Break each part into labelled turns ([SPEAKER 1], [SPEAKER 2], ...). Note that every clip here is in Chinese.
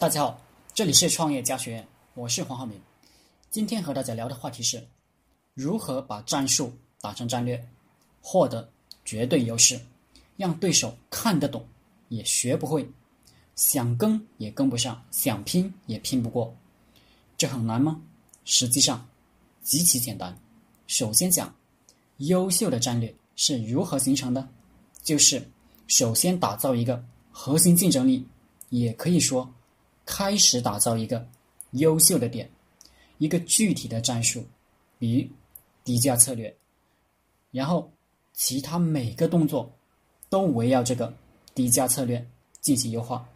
[SPEAKER 1] 大家好，这里是创业家学院，我是黄浩明。今天和大家聊的话题是如何把战术打成战略，获得绝对优势，让对手看得懂也学不会，想跟也跟不上，想拼也拼不过。这很难吗？实际上极其简单。首先讲优秀的战略是如何形成的，就是首先打造一个核心竞争力，也可以说。开始打造一个优秀的点，一个具体的战术，比如低价策略，然后其他每个动作都围绕这个低价策略进行优化，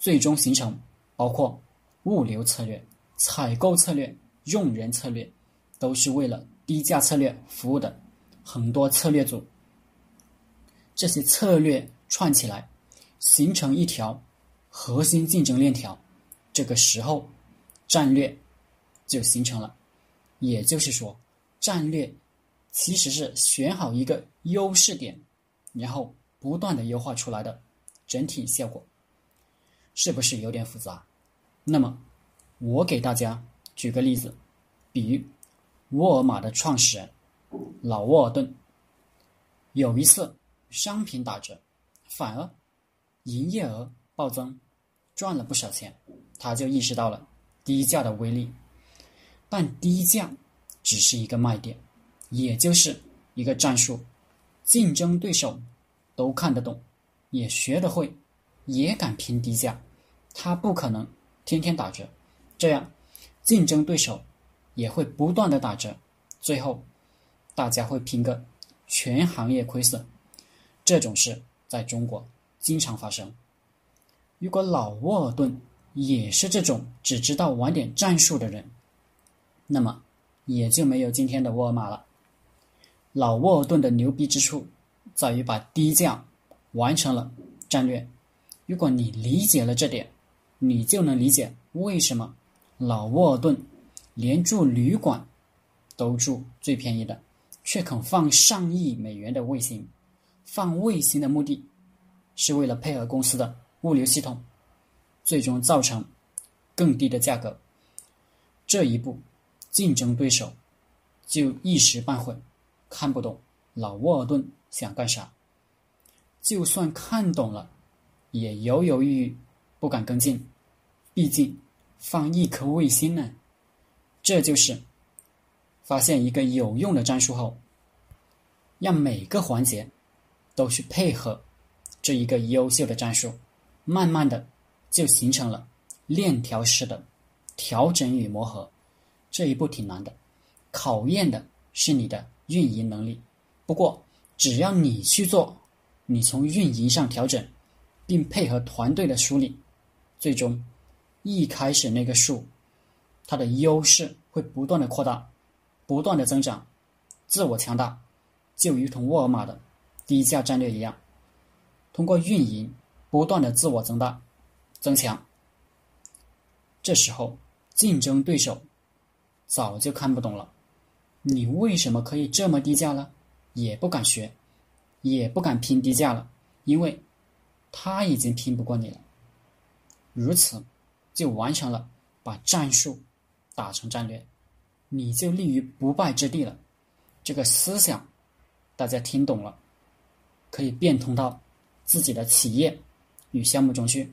[SPEAKER 1] 最终形成包括物流策略、采购策略、用人策略，都是为了低价策略服务的很多策略组。这些策略串起来，形成一条核心竞争链条。这个时候，战略就形成了。也就是说，战略其实是选好一个优势点，然后不断的优化出来的整体效果，是不是有点复杂？那么，我给大家举个例子，比如沃尔玛的创始人老沃尔顿，有一次商品打折，反而营业额暴增，赚了不少钱。他就意识到了低价的威力，但低价只是一个卖点，也就是一个战术，竞争对手都看得懂，也学得会，也敢拼低价，他不可能天天打折，这样竞争对手也会不断的打折，最后大家会拼个全行业亏损，这种事在中国经常发生。如果老沃尔顿。也是这种只知道玩点战术的人，那么也就没有今天的沃尔玛了。老沃尔顿的牛逼之处在于把低价完成了战略。如果你理解了这点，你就能理解为什么老沃尔顿连住旅馆都住最便宜的，却肯放上亿美元的卫星。放卫星的目的是为了配合公司的物流系统。最终造成更低的价格，这一步竞争对手就一时半会看不懂老沃尔顿想干啥，就算看懂了，也犹犹豫豫不敢跟进，毕竟放一颗卫星呢。这就是发现一个有用的战术后，让每个环节都去配合这一个优秀的战术，慢慢的。就形成了链条式的调整与磨合，这一步挺难的，考验的是你的运营能力。不过只要你去做，你从运营上调整，并配合团队的梳理，最终一开始那个数，它的优势会不断的扩大，不断的增长，自我强大，就如同沃尔玛的低价战略一样，通过运营不断的自我增大。增强。这时候，竞争对手早就看不懂了，你为什么可以这么低价了？也不敢学，也不敢拼低价了，因为他已经拼不过你了。如此，就完成了把战术打成战略，你就立于不败之地了。这个思想，大家听懂了，可以变通到自己的企业与项目中去。